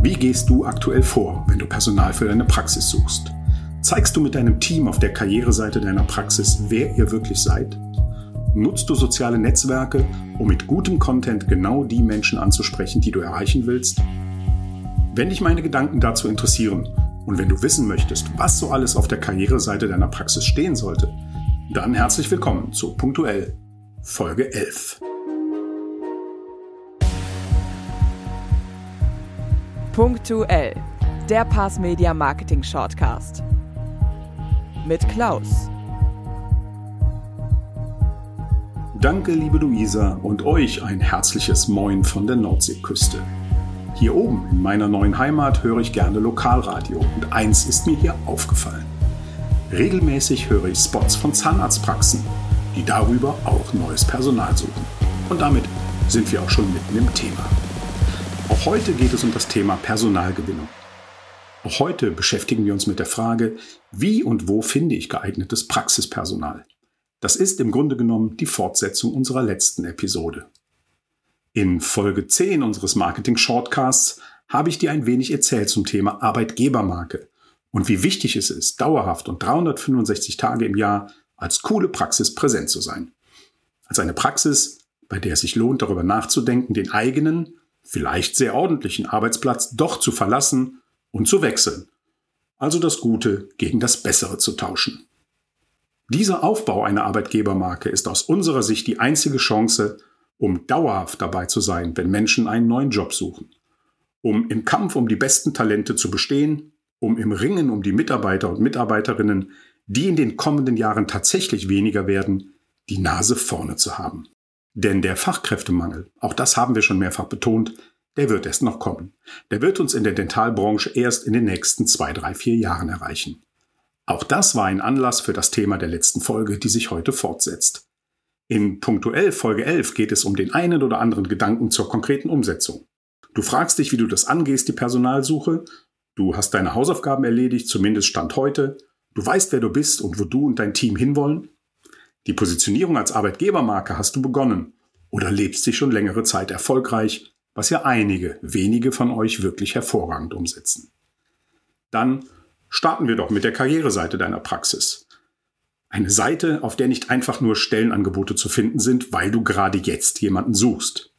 Wie gehst du aktuell vor, wenn du Personal für deine Praxis suchst? Zeigst du mit deinem Team auf der Karriereseite deiner Praxis, wer ihr wirklich seid? Nutzt du soziale Netzwerke, um mit gutem Content genau die Menschen anzusprechen, die du erreichen willst? Wenn dich meine Gedanken dazu interessieren und wenn du wissen möchtest, was so alles auf der Karriereseite deiner Praxis stehen sollte, dann herzlich willkommen zu Punktuell Folge 11. Punktuell, der Pass Media Marketing Shortcast. Mit Klaus. Danke, liebe Luisa, und euch ein herzliches Moin von der Nordseeküste. Hier oben in meiner neuen Heimat höre ich gerne Lokalradio und eins ist mir hier aufgefallen. Regelmäßig höre ich Spots von Zahnarztpraxen, die darüber auch neues Personal suchen. Und damit sind wir auch schon mitten im Thema. Auch heute geht es um das Thema Personalgewinnung. Auch heute beschäftigen wir uns mit der Frage, wie und wo finde ich geeignetes Praxispersonal? Das ist im Grunde genommen die Fortsetzung unserer letzten Episode. In Folge 10 unseres Marketing Shortcasts habe ich dir ein wenig erzählt zum Thema Arbeitgebermarke und wie wichtig es ist, dauerhaft und 365 Tage im Jahr als coole Praxis präsent zu sein. Als eine Praxis, bei der es sich lohnt, darüber nachzudenken, den eigenen vielleicht sehr ordentlichen Arbeitsplatz doch zu verlassen und zu wechseln. Also das Gute gegen das Bessere zu tauschen. Dieser Aufbau einer Arbeitgebermarke ist aus unserer Sicht die einzige Chance, um dauerhaft dabei zu sein, wenn Menschen einen neuen Job suchen. Um im Kampf um die besten Talente zu bestehen, um im Ringen um die Mitarbeiter und Mitarbeiterinnen, die in den kommenden Jahren tatsächlich weniger werden, die Nase vorne zu haben. Denn der Fachkräftemangel, auch das haben wir schon mehrfach betont, der wird erst noch kommen. Der wird uns in der Dentalbranche erst in den nächsten zwei, drei, vier Jahren erreichen. Auch das war ein Anlass für das Thema der letzten Folge, die sich heute fortsetzt. In punktuell Folge 11 geht es um den einen oder anderen Gedanken zur konkreten Umsetzung. Du fragst dich, wie du das angehst, die Personalsuche. Du hast deine Hausaufgaben erledigt, zumindest Stand heute. Du weißt, wer du bist und wo du und dein Team hinwollen. Die Positionierung als Arbeitgebermarke hast du begonnen oder lebst sie schon längere Zeit erfolgreich, was ja einige, wenige von euch wirklich hervorragend umsetzen. Dann starten wir doch mit der Karriereseite deiner Praxis. Eine Seite, auf der nicht einfach nur Stellenangebote zu finden sind, weil du gerade jetzt jemanden suchst.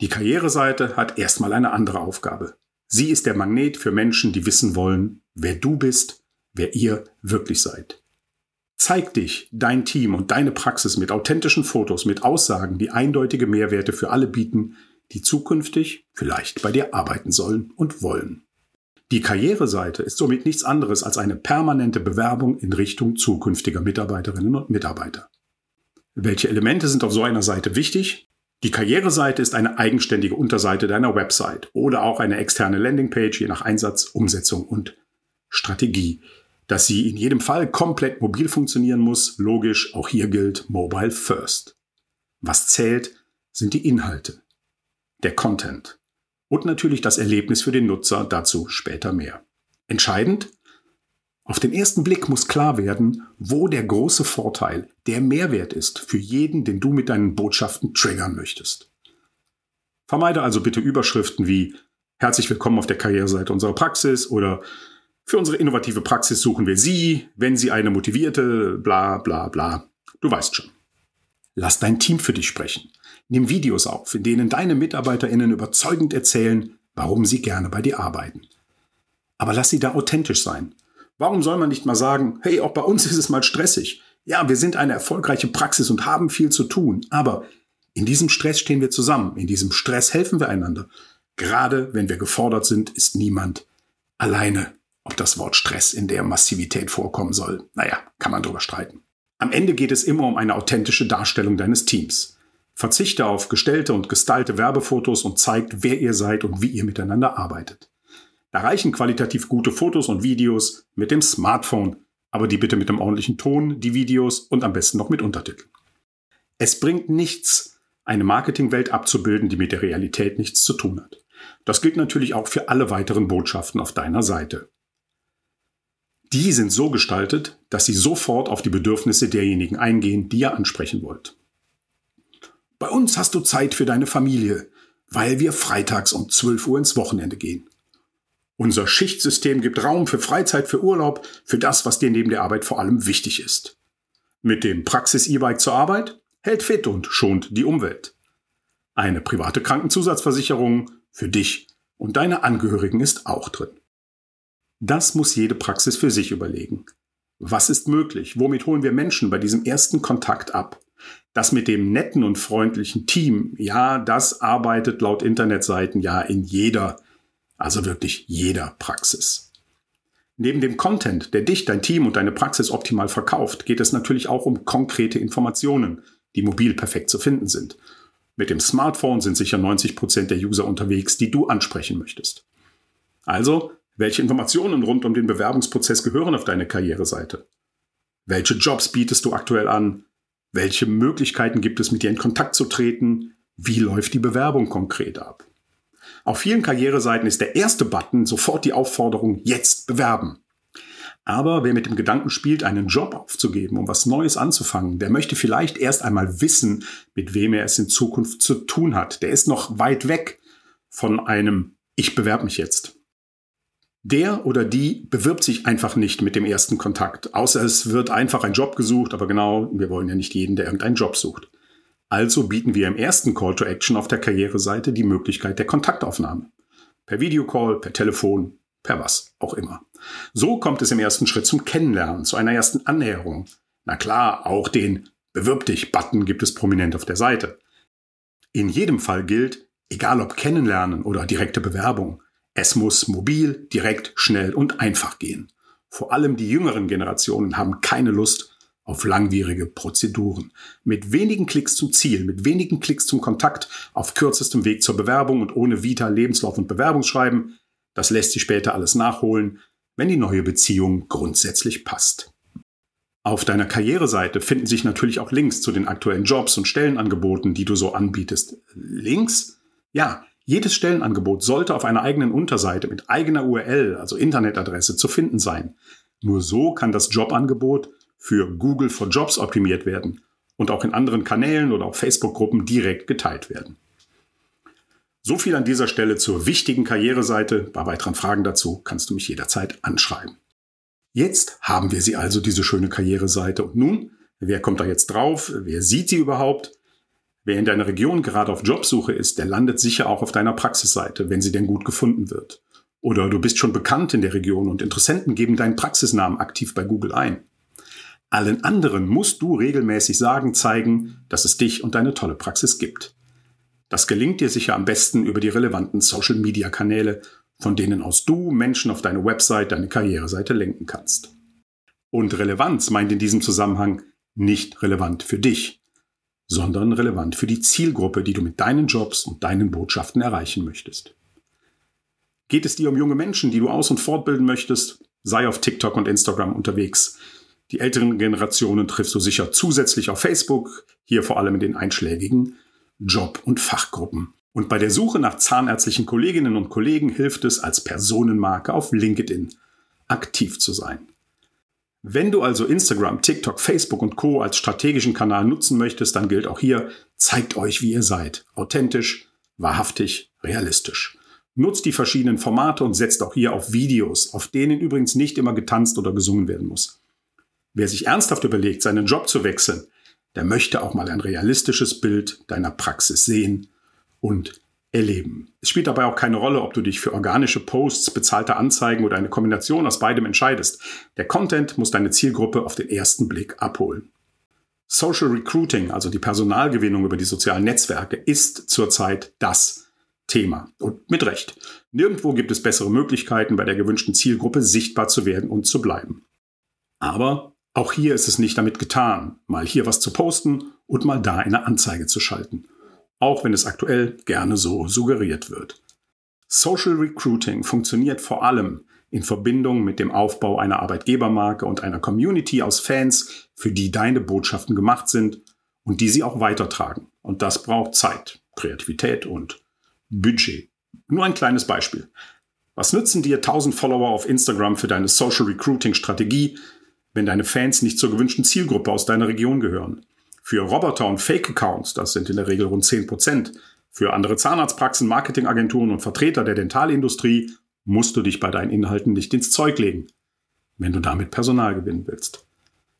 Die Karriereseite hat erstmal eine andere Aufgabe. Sie ist der Magnet für Menschen, die wissen wollen, wer du bist, wer ihr wirklich seid. Zeig dich, dein Team und deine Praxis mit authentischen Fotos, mit Aussagen, die eindeutige Mehrwerte für alle bieten, die zukünftig vielleicht bei dir arbeiten sollen und wollen. Die Karriereseite ist somit nichts anderes als eine permanente Bewerbung in Richtung zukünftiger Mitarbeiterinnen und Mitarbeiter. Welche Elemente sind auf so einer Seite wichtig? Die Karriereseite ist eine eigenständige Unterseite deiner Website oder auch eine externe Landingpage je nach Einsatz, Umsetzung und Strategie dass sie in jedem Fall komplett mobil funktionieren muss. Logisch, auch hier gilt Mobile First. Was zählt, sind die Inhalte, der Content und natürlich das Erlebnis für den Nutzer, dazu später mehr. Entscheidend, auf den ersten Blick muss klar werden, wo der große Vorteil, der Mehrwert ist für jeden, den du mit deinen Botschaften triggern möchtest. Vermeide also bitte Überschriften wie Herzlich willkommen auf der Karriereseite unserer Praxis oder für unsere innovative Praxis suchen wir Sie, wenn Sie eine motivierte, bla bla bla. Du weißt schon. Lass dein Team für dich sprechen. Nimm Videos auf, in denen deine MitarbeiterInnen überzeugend erzählen, warum sie gerne bei dir arbeiten. Aber lass sie da authentisch sein. Warum soll man nicht mal sagen, hey, auch bei uns ist es mal stressig. Ja, wir sind eine erfolgreiche Praxis und haben viel zu tun, aber in diesem Stress stehen wir zusammen, in diesem Stress helfen wir einander. Gerade wenn wir gefordert sind, ist niemand alleine ob das Wort Stress in der Massivität vorkommen soll, naja, kann man drüber streiten. Am Ende geht es immer um eine authentische Darstellung deines Teams. Verzichte auf gestellte und gestylte Werbefotos und zeigt, wer ihr seid und wie ihr miteinander arbeitet. Da reichen qualitativ gute Fotos und Videos mit dem Smartphone, aber die bitte mit einem ordentlichen Ton, die Videos und am besten noch mit Untertiteln. Es bringt nichts, eine Marketingwelt abzubilden, die mit der Realität nichts zu tun hat. Das gilt natürlich auch für alle weiteren Botschaften auf deiner Seite. Die sind so gestaltet, dass sie sofort auf die Bedürfnisse derjenigen eingehen, die ihr ansprechen wollt. Bei uns hast du Zeit für deine Familie, weil wir freitags um 12 Uhr ins Wochenende gehen. Unser Schichtsystem gibt Raum für Freizeit, für Urlaub, für das, was dir neben der Arbeit vor allem wichtig ist. Mit dem Praxis-E-Bike zur Arbeit hält fit und schont die Umwelt. Eine private Krankenzusatzversicherung für dich und deine Angehörigen ist auch drin. Das muss jede Praxis für sich überlegen. Was ist möglich? Womit holen wir Menschen bei diesem ersten Kontakt ab? Das mit dem netten und freundlichen Team, ja, das arbeitet laut Internetseiten ja in jeder also wirklich jeder Praxis. Neben dem Content, der dich, dein Team und deine Praxis optimal verkauft, geht es natürlich auch um konkrete Informationen, die mobil perfekt zu finden sind. Mit dem Smartphone sind sicher 90 Prozent der User unterwegs, die du ansprechen möchtest. Also, welche Informationen rund um den Bewerbungsprozess gehören auf deine Karriereseite? Welche Jobs bietest du aktuell an? Welche Möglichkeiten gibt es, mit dir in Kontakt zu treten? Wie läuft die Bewerbung konkret ab? Auf vielen Karriereseiten ist der erste Button sofort die Aufforderung, jetzt bewerben. Aber wer mit dem Gedanken spielt, einen Job aufzugeben, um was Neues anzufangen, der möchte vielleicht erst einmal wissen, mit wem er es in Zukunft zu tun hat. Der ist noch weit weg von einem Ich bewerbe mich jetzt. Der oder die bewirbt sich einfach nicht mit dem ersten Kontakt, außer es wird einfach ein Job gesucht, aber genau, wir wollen ja nicht jeden, der irgendeinen Job sucht. Also bieten wir im ersten Call to Action auf der Karriereseite die Möglichkeit der Kontaktaufnahme. Per Videocall, per Telefon, per was auch immer. So kommt es im ersten Schritt zum Kennenlernen, zu einer ersten Annäherung. Na klar, auch den Bewirb dich-Button gibt es prominent auf der Seite. In jedem Fall gilt, egal ob Kennenlernen oder direkte Bewerbung, es muss mobil, direkt, schnell und einfach gehen. Vor allem die jüngeren Generationen haben keine Lust auf langwierige Prozeduren. Mit wenigen Klicks zum Ziel, mit wenigen Klicks zum Kontakt, auf kürzestem Weg zur Bewerbung und ohne Vita, Lebenslauf und Bewerbungsschreiben, das lässt sich später alles nachholen, wenn die neue Beziehung grundsätzlich passt. Auf deiner Karriereseite finden sich natürlich auch Links zu den aktuellen Jobs und Stellenangeboten, die du so anbietest. Links? Ja, jedes Stellenangebot sollte auf einer eigenen Unterseite mit eigener URL, also Internetadresse, zu finden sein. Nur so kann das Jobangebot für Google for Jobs optimiert werden und auch in anderen Kanälen oder auf Facebook-Gruppen direkt geteilt werden. So viel an dieser Stelle zur wichtigen Karriereseite. Bei weiteren Fragen dazu kannst du mich jederzeit anschreiben. Jetzt haben wir sie also, diese schöne Karriereseite. Und nun, wer kommt da jetzt drauf? Wer sieht sie überhaupt? Wer in deiner Region gerade auf Jobsuche ist, der landet sicher auch auf deiner Praxisseite, wenn sie denn gut gefunden wird. Oder du bist schon bekannt in der Region und Interessenten geben deinen Praxisnamen aktiv bei Google ein. Allen anderen musst du regelmäßig sagen, zeigen, dass es dich und deine tolle Praxis gibt. Das gelingt dir sicher am besten über die relevanten Social-Media-Kanäle, von denen aus du Menschen auf deine Website, deine Karriereseite lenken kannst. Und Relevanz meint in diesem Zusammenhang nicht relevant für dich, sondern relevant für die Zielgruppe, die du mit deinen Jobs und deinen Botschaften erreichen möchtest. Geht es dir um junge Menschen, die du aus- und fortbilden möchtest? Sei auf TikTok und Instagram unterwegs. Die älteren Generationen triffst du sicher zusätzlich auf Facebook, hier vor allem in den einschlägigen Job- und Fachgruppen. Und bei der Suche nach zahnärztlichen Kolleginnen und Kollegen hilft es, als Personenmarke auf LinkedIn aktiv zu sein. Wenn du also Instagram, TikTok, Facebook und Co als strategischen Kanal nutzen möchtest, dann gilt auch hier, zeigt euch, wie ihr seid. Authentisch, wahrhaftig, realistisch. Nutzt die verschiedenen Formate und setzt auch hier auf Videos, auf denen übrigens nicht immer getanzt oder gesungen werden muss. Wer sich ernsthaft überlegt, seinen Job zu wechseln, der möchte auch mal ein realistisches Bild deiner Praxis sehen und erleben. Es spielt dabei auch keine Rolle, ob du dich für organische Posts, bezahlte Anzeigen oder eine Kombination aus beidem entscheidest. Der Content muss deine Zielgruppe auf den ersten Blick abholen. Social Recruiting, also die Personalgewinnung über die sozialen Netzwerke, ist zurzeit das Thema. Und mit Recht. Nirgendwo gibt es bessere Möglichkeiten, bei der gewünschten Zielgruppe sichtbar zu werden und zu bleiben. Aber auch hier ist es nicht damit getan, mal hier was zu posten und mal da eine Anzeige zu schalten. Auch wenn es aktuell gerne so suggeriert wird. Social Recruiting funktioniert vor allem in Verbindung mit dem Aufbau einer Arbeitgebermarke und einer Community aus Fans, für die deine Botschaften gemacht sind und die sie auch weitertragen. Und das braucht Zeit, Kreativität und Budget. Nur ein kleines Beispiel. Was nützen dir 1000 Follower auf Instagram für deine Social Recruiting Strategie, wenn deine Fans nicht zur gewünschten Zielgruppe aus deiner Region gehören. Für Roboter und Fake-Accounts, das sind in der Regel rund 10 Prozent, für andere Zahnarztpraxen, Marketingagenturen und Vertreter der Dentalindustrie musst du dich bei deinen Inhalten nicht ins Zeug legen, wenn du damit Personal gewinnen willst.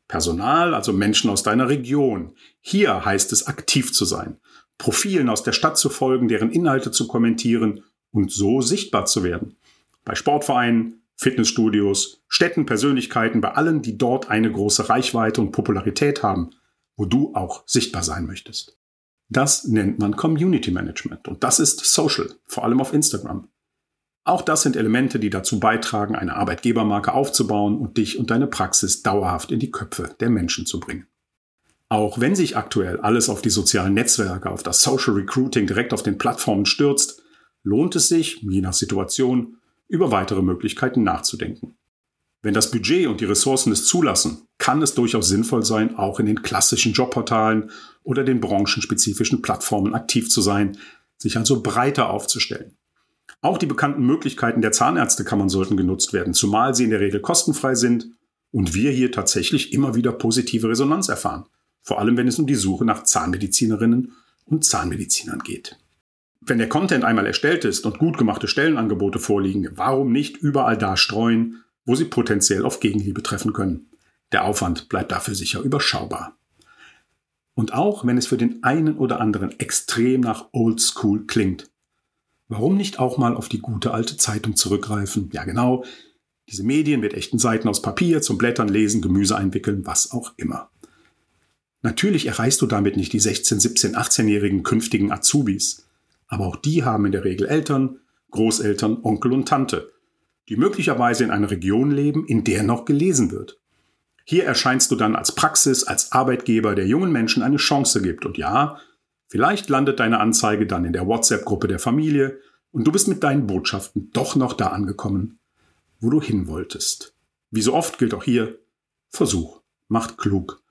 Personal, also Menschen aus deiner Region. Hier heißt es aktiv zu sein, Profilen aus der Stadt zu folgen, deren Inhalte zu kommentieren und so sichtbar zu werden. Bei Sportvereinen, Fitnessstudios, Städten, Persönlichkeiten, bei allen, die dort eine große Reichweite und Popularität haben, wo du auch sichtbar sein möchtest. Das nennt man Community Management und das ist Social, vor allem auf Instagram. Auch das sind Elemente, die dazu beitragen, eine Arbeitgebermarke aufzubauen und dich und deine Praxis dauerhaft in die Köpfe der Menschen zu bringen. Auch wenn sich aktuell alles auf die sozialen Netzwerke, auf das Social Recruiting direkt auf den Plattformen stürzt, lohnt es sich, je nach Situation, über weitere Möglichkeiten nachzudenken. Wenn das Budget und die Ressourcen es zulassen, kann es durchaus sinnvoll sein, auch in den klassischen Jobportalen oder den branchenspezifischen Plattformen aktiv zu sein, sich also breiter aufzustellen. Auch die bekannten Möglichkeiten der Zahnärztekammern sollten genutzt werden, zumal sie in der Regel kostenfrei sind und wir hier tatsächlich immer wieder positive Resonanz erfahren, vor allem wenn es um die Suche nach Zahnmedizinerinnen und Zahnmedizinern geht. Wenn der Content einmal erstellt ist und gut gemachte Stellenangebote vorliegen, warum nicht überall da streuen, wo sie potenziell auf Gegenliebe treffen können? Der Aufwand bleibt dafür sicher überschaubar. Und auch wenn es für den einen oder anderen extrem nach Oldschool klingt, warum nicht auch mal auf die gute alte Zeitung zurückgreifen? Ja genau, diese Medien mit echten Seiten aus Papier zum Blättern, Lesen, Gemüse einwickeln, was auch immer. Natürlich erreichst du damit nicht die 16, 17, 18-jährigen künftigen Azubis. Aber auch die haben in der Regel Eltern, Großeltern, Onkel und Tante, die möglicherweise in einer Region leben, in der noch gelesen wird. Hier erscheinst du dann als Praxis, als Arbeitgeber, der jungen Menschen eine Chance gibt. Und ja, vielleicht landet deine Anzeige dann in der WhatsApp-Gruppe der Familie und du bist mit deinen Botschaften doch noch da angekommen, wo du hin wolltest. Wie so oft gilt auch hier, Versuch macht klug.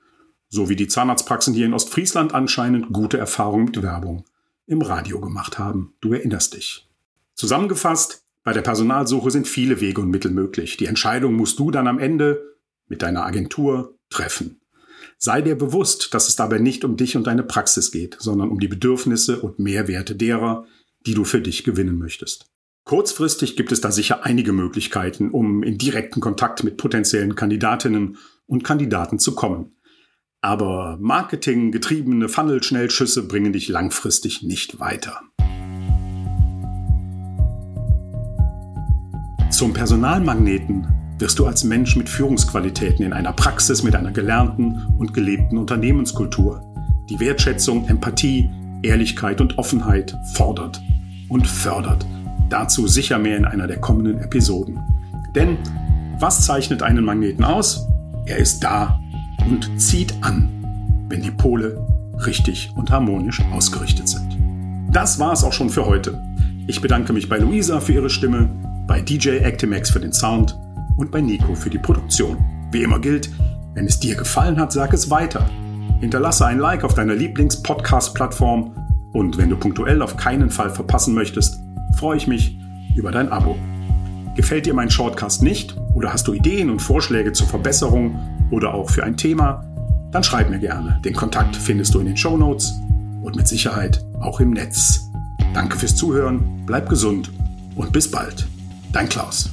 So wie die Zahnarztpraxen hier in Ostfriesland anscheinend gute Erfahrungen mit Werbung im Radio gemacht haben. Du erinnerst dich. Zusammengefasst, bei der Personalsuche sind viele Wege und Mittel möglich. Die Entscheidung musst du dann am Ende mit deiner Agentur treffen. Sei dir bewusst, dass es dabei nicht um dich und deine Praxis geht, sondern um die Bedürfnisse und Mehrwerte derer, die du für dich gewinnen möchtest. Kurzfristig gibt es da sicher einige Möglichkeiten, um in direkten Kontakt mit potenziellen Kandidatinnen und Kandidaten zu kommen. Aber marketinggetriebene Funnel-Schnellschüsse bringen dich langfristig nicht weiter. Zum Personalmagneten wirst du als Mensch mit Führungsqualitäten in einer Praxis mit einer gelernten und gelebten Unternehmenskultur, die Wertschätzung, Empathie, Ehrlichkeit und Offenheit fordert und fördert. Dazu sicher mehr in einer der kommenden Episoden. Denn was zeichnet einen Magneten aus? Er ist da, und zieht an, wenn die Pole richtig und harmonisch ausgerichtet sind. Das war es auch schon für heute. Ich bedanke mich bei Luisa für ihre Stimme, bei DJ Actimax für den Sound und bei Nico für die Produktion. Wie immer gilt, wenn es dir gefallen hat, sag es weiter. Hinterlasse ein Like auf deiner Lieblings-Podcast-Plattform und wenn du punktuell auf keinen Fall verpassen möchtest, freue ich mich über dein Abo. Gefällt dir mein Shortcast nicht oder hast du Ideen und Vorschläge zur Verbesserung oder auch für ein Thema, dann schreib mir gerne. Den Kontakt findest du in den Show Notes und mit Sicherheit auch im Netz. Danke fürs Zuhören, bleib gesund und bis bald. Dein Klaus.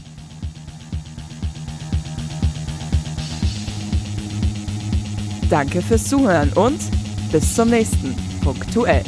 Danke fürs Zuhören und bis zum nächsten Punktuell.